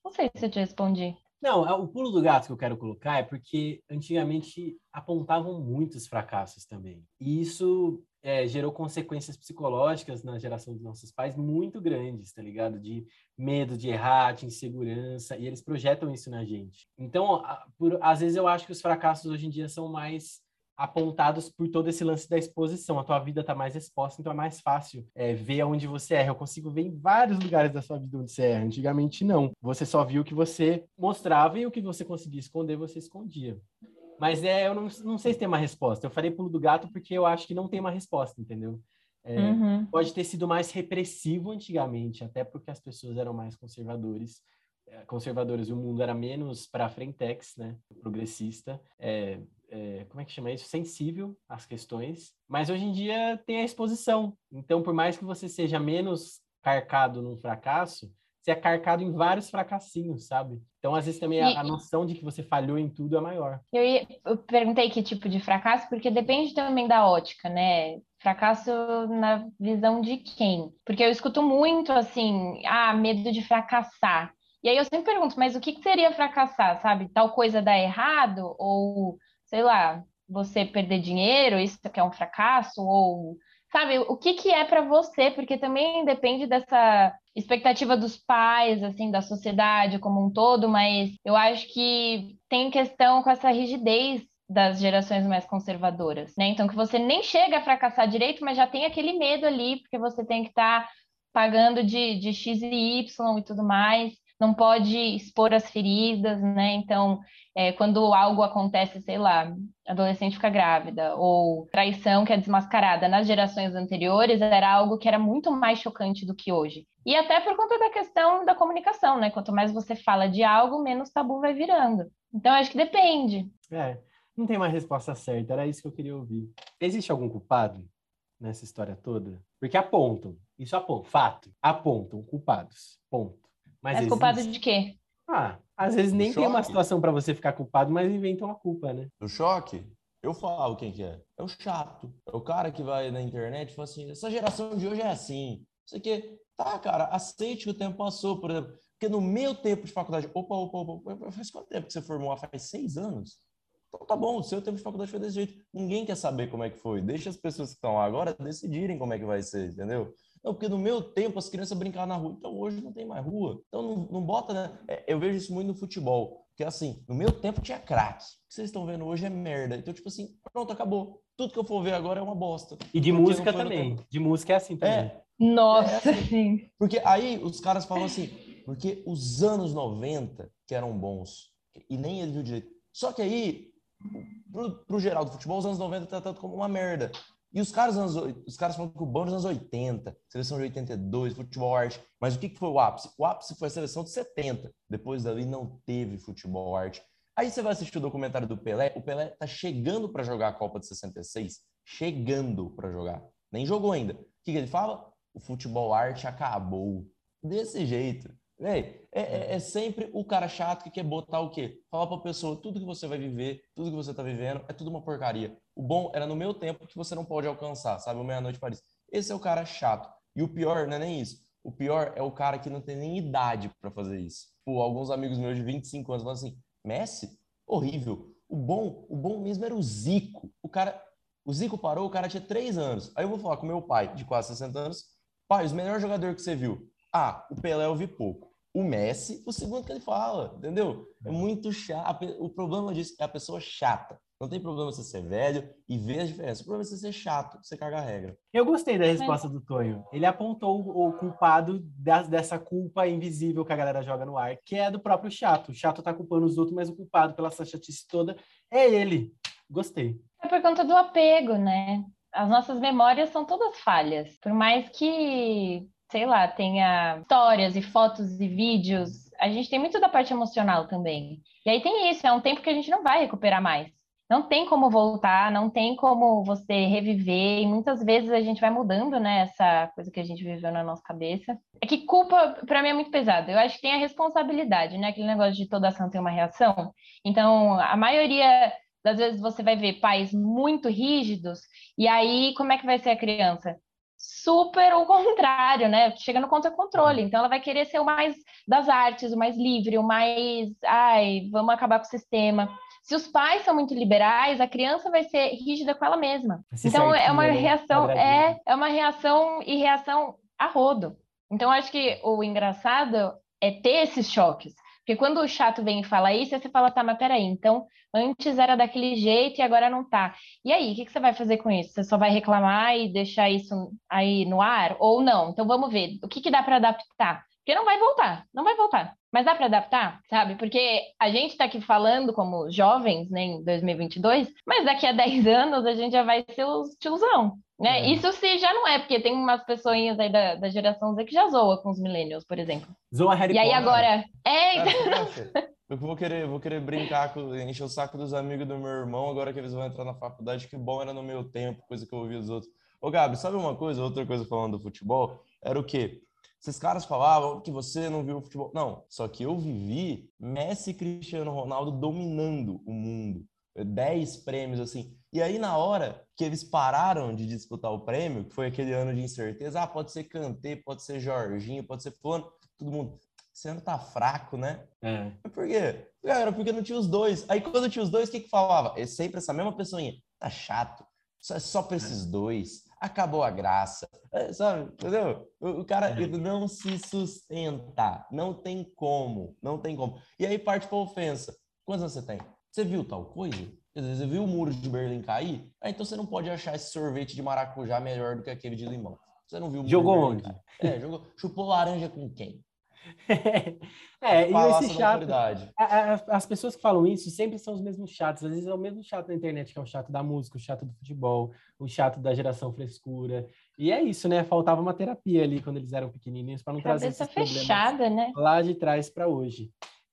Não sei se eu te respondi. Não, é o pulo do gato que eu quero colocar é porque antigamente apontavam muitos fracassos também. E isso é, gerou consequências psicológicas na geração dos nossos pais muito grandes, tá ligado? De medo de errar, de insegurança, e eles projetam isso na gente. Então, por, às vezes eu acho que os fracassos hoje em dia são mais apontados por todo esse lance da exposição. A tua vida está mais exposta, então é mais fácil é, ver aonde você erra. Eu consigo ver em vários lugares da sua vida onde você erra. Antigamente, não. Você só viu o que você mostrava e o que você conseguia esconder, você escondia. Mas é, eu não, não sei se tem uma resposta. Eu falei pulo do gato porque eu acho que não tem uma resposta, entendeu? É, uhum. Pode ter sido mais repressivo antigamente, até porque as pessoas eram mais conservadores, é, conservadores e o mundo era menos para frentex, né, progressista. É, é, como é que chama isso? Sensível às questões. Mas hoje em dia tem a exposição. Então, por mais que você seja menos carcado num fracasso, você é carcado em vários fracassinhos, sabe? Então, às vezes, também a, a, noção de que você falhou em tudo é maior. Eu, ia, eu perguntei que tipo de fracasso, porque depende também da ótica, né? Fracasso na visão de quem? Porque eu escuto muito assim, ah, medo de fracassar. E aí eu sempre pergunto, mas o que, que seria fracassar, sabe? Tal coisa dar errado? Ou, sei lá, você perder dinheiro, isso que é um fracasso? Ou sabe, o que que é para você, porque também depende dessa expectativa dos pais, assim, da sociedade como um todo, mas eu acho que tem questão com essa rigidez das gerações mais conservadoras, né? Então que você nem chega a fracassar direito, mas já tem aquele medo ali, porque você tem que estar tá pagando de, de X e Y e tudo mais não pode expor as feridas, né? Então, é, quando algo acontece, sei lá, adolescente fica grávida, ou traição que é desmascarada nas gerações anteriores, era algo que era muito mais chocante do que hoje. E até por conta da questão da comunicação, né? Quanto mais você fala de algo, menos tabu vai virando. Então, acho que depende. É, não tem uma resposta certa, era isso que eu queria ouvir. Existe algum culpado nessa história toda? Porque apontam, isso aponta, fato, apontam culpados, ponto. Mas é culpado de quê? Ah, às vezes nem tem uma situação para você ficar culpado, mas inventam a culpa, né? No choque, eu falo quem que é. É o chato. É o cara que vai na internet e fala assim, essa geração de hoje é assim. Isso aqui, tá, cara, aceite que o tempo passou, por exemplo. Porque no meu tempo de faculdade, opa, opa, opa, faz quanto tempo que você formou? Faz seis anos? Então tá bom, o seu tempo de faculdade foi desse jeito. Ninguém quer saber como é que foi. Deixa as pessoas que estão lá agora decidirem como é que vai ser, entendeu? Não, porque no meu tempo as crianças brincavam na rua. Então hoje não tem mais rua. Então não, não bota, né? É, eu vejo isso muito no futebol. Que assim, no meu tempo tinha craque. O que vocês estão vendo hoje é merda. Então, tipo assim, pronto, acabou. Tudo que eu for ver agora é uma bosta. E de música também. De música é assim também. É. Nossa, é assim. Porque aí os caras falam assim, porque os anos 90 que eram bons, e nem ele viu direito. Só que aí, pro, pro geral do futebol, os anos 90 tá tratado como uma merda. E os caras, os caras falam que o bom nos anos 80, seleção de 82, futebol arte. Mas o que, que foi o ápice? O ápice foi a seleção de 70. Depois dali não teve futebol arte. Aí você vai assistir o documentário do Pelé. O Pelé tá chegando para jogar a Copa de 66. Chegando para jogar. Nem jogou ainda. O que, que ele fala? O futebol arte acabou. Desse jeito. Véi, é, é, é, sempre o cara chato que quer botar o quê? Falar pra pessoa, tudo que você vai viver, tudo que você tá vivendo, é tudo uma porcaria. O bom era no meu tempo que você não pode alcançar, sabe? O Meia-Noite Paris. Esse é o cara chato. E o pior não é nem isso. O pior é o cara que não tem nem idade para fazer isso. Pô, alguns amigos meus de 25 anos falam assim, Messi? Horrível. O bom, o bom mesmo era o Zico. O cara, o Zico parou, o cara tinha 3 anos. Aí eu vou falar com meu pai, de quase 60 anos, pai, o melhor jogador que você viu? Ah, o Pelé eu vi pouco o Messi, o segundo que ele fala, entendeu? É uhum. muito chato. O problema disso é a pessoa chata. Não tem problema você ser velho e ver a diferença. O problema é você ser chato, você caga a regra. Eu gostei da resposta do Tonho. Ele apontou o culpado dessa culpa invisível que a galera joga no ar, que é do próprio chato. O chato tá culpando os outros, mas o culpado pela essa chatice toda é ele. Gostei. É por conta do apego, né? As nossas memórias são todas falhas. Por mais que sei lá, tenha histórias e fotos e vídeos. A gente tem muito da parte emocional também. E aí tem isso, é um tempo que a gente não vai recuperar mais. Não tem como voltar, não tem como você reviver, e muitas vezes a gente vai mudando, né, essa coisa que a gente viveu na nossa cabeça. É que culpa, para mim, é muito pesado. Eu acho que tem a responsabilidade, né, aquele negócio de toda ação tem uma reação. Então, a maioria das vezes você vai ver pais muito rígidos, e aí como é que vai ser a criança? Super o contrário, né? Chega no contra-controle. Então, ela vai querer ser o mais das artes, o mais livre, o mais. Ai, vamos acabar com o sistema. Se os pais são muito liberais, a criança vai ser rígida com ela mesma. Ser Então é uma né? reação, é, é uma reação e reação a rodo. Então acho que o engraçado é ter esses choques. Porque quando o chato vem e fala isso, você fala, tá, mas peraí, então antes era daquele jeito e agora não tá. E aí, o que que você vai fazer com isso? Você só vai reclamar e deixar isso aí no ar? Ou não? Então vamos ver, o que que dá para adaptar? Porque não vai voltar, não vai voltar. Mas dá para adaptar, sabe? Porque a gente está aqui falando como jovens, né, em 2022, mas daqui a 10 anos a gente já vai ser os tiozão, né? É. Isso se já não é, porque tem umas pessoinhas aí da, da geração Z que já zoa com os millennials, por exemplo. Zoa Harry E aí Potter. agora, é, Cara, você acha? Eu vou querer, vou querer brincar, com, encher o saco dos amigos do meu irmão agora que eles vão entrar na faculdade. Que bom era no meu tempo, coisa que eu ouvi dos outros. Ô, Gabi, sabe uma coisa? Outra coisa falando do futebol era o quê? Esses caras falavam que você não viu o futebol. Não, só que eu vivi Messi e Cristiano Ronaldo dominando o mundo. Dez prêmios, assim. E aí, na hora que eles pararam de disputar o prêmio, que foi aquele ano de incerteza, ah, pode ser Kanté, pode ser Jorginho, pode ser fulano, todo mundo, esse ano tá fraco, né? É. Por quê? Porque não tinha os dois. Aí quando tinha os dois, o que que falava? É sempre essa mesma pessoinha. Tá chato. Só, só pra esses dois. Acabou a graça. É, sabe? Entendeu? O, o cara É. ele não se sustenta. Não tem como. Não tem como. E aí parte pra ofensa. Quantos anos você tem? Você viu tal coisa? Quer dizer, você viu o muro de Berlim cair? Ah, então você não pode achar esse sorvete de maracujá melhor do que aquele de limão. Você não viu o muro Jogou de Berlim onde? cair. É, jogou. Chupou laranja com quem? é, e esse chato, a- a- as pessoas que falam isso sempre são os mesmos chatos. Às vezes é o mesmo chato da internet, que é o chato da música, o chato do futebol, o chato da geração frescura. E é isso, né? Faltava uma terapia ali quando eles eram pequenininhos para não trazer cabeça esses problemas fechada, né? lá de trás para hoje,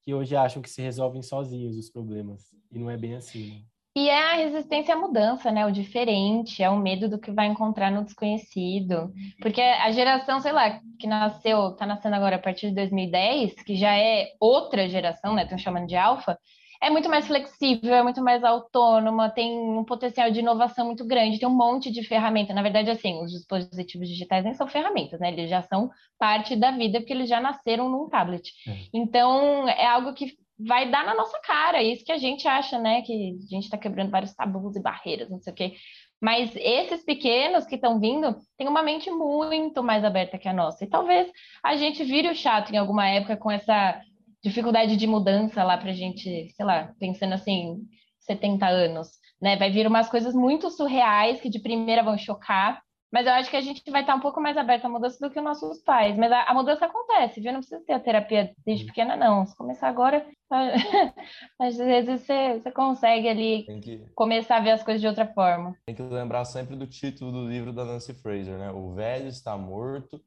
que hoje acham que se resolvem sozinhos os problemas. E não é bem assim. né? E é a resistência à mudança, né? O diferente, é o medo do que vai encontrar no desconhecido. Porque a geração, sei lá, que nasceu, tá nascendo agora a partir de 2010, que já é outra geração, né? Estão chamando de alfa, é muito mais flexível, é muito mais autônoma, tem um potencial de inovação muito grande, tem um monte de ferramenta. Na verdade, assim, os dispositivos digitais nem são ferramentas, né? Eles já são parte da vida, porque eles já nasceram num tablet. É. Então, é algo que vai dar na nossa cara. É isso que a gente acha, né? Que a gente está quebrando vários tabus e barreiras, não sei o quê. Mas esses pequenos que estão vindo têm uma mente muito mais aberta que a nossa. E talvez a gente vire o chato em alguma época com essa dificuldade de mudança lá pra gente, sei lá, pensando assim, 70 anos, né? Vai vir umas coisas muito surreais que de primeira vão chocar. Mas eu acho que a gente vai estar um pouco mais aberto à mudança do que os nossos pais. Mas a, a mudança acontece, viu? Não precisa ter a terapia desde pequena, não. Se começar agora, às vezes você, você consegue ali que, começar a ver as coisas de outra forma. Tem que lembrar sempre do título do livro da Nancy Fraser, né? O velho está morto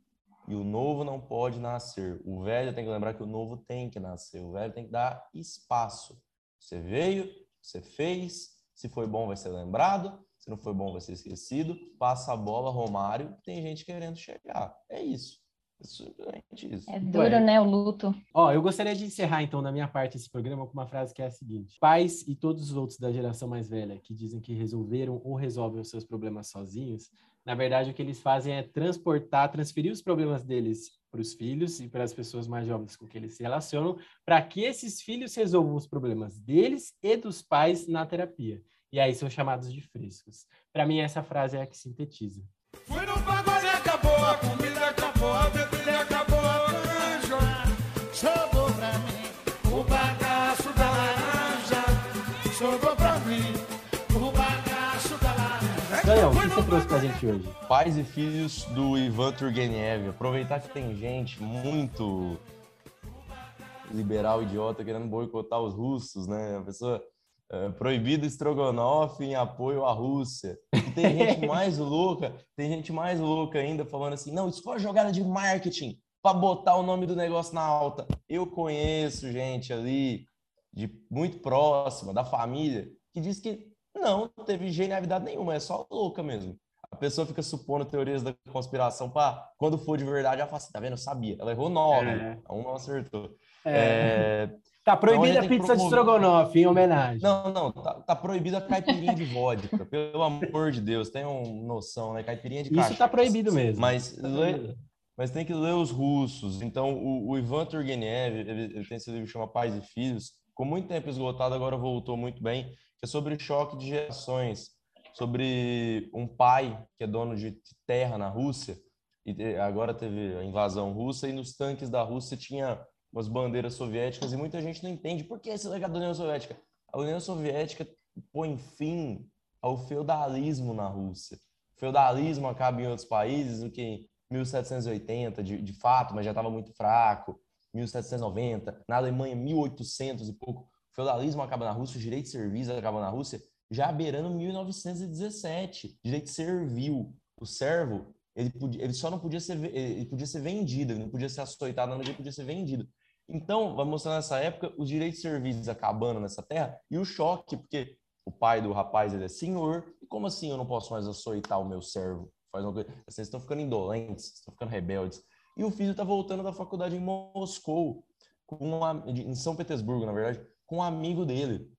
e o novo não pode nascer. O velho tem que lembrar que o novo tem que nascer. O velho tem que dar espaço. Você veio, você fez, se foi bom vai ser lembrado, se não foi bom vai ser esquecido. Passa a bola, Romário, tem gente querendo chegar. É isso. É simplesmente isso. É duro, né? O luto. Ó, eu gostaria de encerrar, então, da minha parte esse programa com uma frase que é a seguinte: Pais e todos os outros da geração mais velha que dizem que resolveram ou resolvem os seus problemas sozinhos, na verdade, o que eles fazem é transportar, transferir os problemas deles para os filhos e para as pessoas mais jovens com que eles se relacionam, para que esses filhos resolvam os problemas deles e dos pais na terapia. E aí são chamados de frescos. Para mim, essa frase é a que sintetiza. Fui no pagode, acabou, a comida acabou, a bebida você trouxe para a gente hoje? Pais e filhos do Ivan Turgenev. Aproveitar que tem gente muito liberal idiota querendo boicotar os russos, né? A pessoa é, proibido estrogonofe em apoio à Rússia. E tem gente mais louca, tem gente mais louca ainda falando assim: não, isso foi uma jogada de marketing para botar o nome do negócio na alta. Eu conheço gente ali de muito próxima da família que diz que não, não teve genialidade nenhuma, é só louca mesmo. A pessoa fica supondo teorias da conspiração para quando for de verdade, ela fala assim, tá vendo? Eu sabia. Ela errou nove, É. um não acertou. É, É, tá então a proibida gente a tem pizza de promover- estrogonofe, em homenagem. Não, não, tá, tá proibida a caipirinha de vodka, pelo amor de Deus, tenham noção, né? Caipirinha de Isso cachaça. tá proibido mesmo. Mas, Tá proibido. mas tem que ler os russos. Então, o, o Ivan Turgenev, ele, ele tem esse livro que chama Pais e Filhos, ficou muito tempo esgotado, agora voltou muito bem, que é sobre choque de gerações, sobre um pai que é dono de terra na Rússia, e agora teve a invasão russa, e nos tanques da Rússia tinha umas bandeiras soviéticas, e muita gente não entende por que esse legado da União Soviética. A União Soviética põe fim ao feudalismo na Rússia. O feudalismo acaba em outros países, o que em 1780, de, de fato, mas já estava muito fraco. 1790, na Alemanha 1800 e pouco. Feudalismo acaba na Rússia, o direito de serviço acaba na Rússia, já beirando 1917. Direito servil. O servo, ele, podia, ele só não podia ser, ele podia ser vendido, ele não podia ser açoitado, não, ele podia ser vendido. Então, vai mostrar nessa época os direitos serviços acabando nessa terra e o choque, porque o pai do rapaz ele é senhor, e como assim eu não posso mais açoitar o meu servo? Faz uma coisa. Vocês estão ficando indolentes, estão ficando rebeldes. E o filho está voltando da faculdade em Moscou, uma, em São Petersburgo, na verdade, com um amigo dele,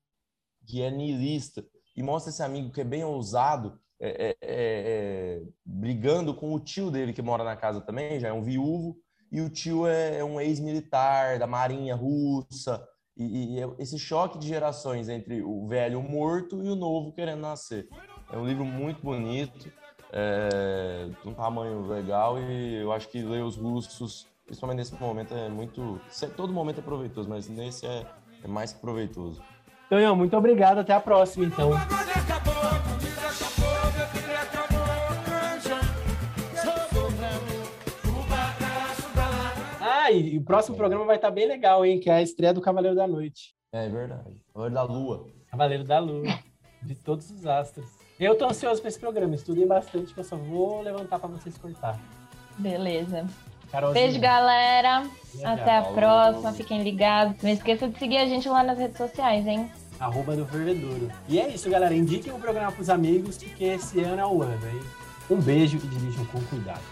que é niilista, e mostra esse amigo que é bem ousado, é, é, é, é, brigando com o tio dele, que mora na casa também, já é um viúvo, e o tio é, é um ex-militar da marinha russa, e, e, é esse choque de gerações entre o velho morto e o novo querendo nascer. É um livro muito bonito, é, de um tamanho legal e eu acho que ler os russos, principalmente nesse momento, é muito. Todo momento é proveitoso, mas nesse é, é mais que proveitoso. Tonhão, muito obrigado. Até a próxima, então. Ah, e o próximo programa vai estar bem legal, hein? Que é a estreia do Cavaleiro da Noite. É verdade. Cavaleiro da Lua. Cavaleiro da Lua. De todos os astros. Eu tô ansioso pra esse programa, estudei bastante, que eu só vou levantar pra vocês cortar. Beleza. Carolzinha. Beijo, galera. Até a próxima. Fiquem ligados. Não esqueça de seguir a gente lá nas redes sociais, hein? Arroba do Fervedouro. E é isso, galera. Indiquem o programa pros amigos, porque esse ano é o ano, hein? Um beijo e dirijam com cuidado.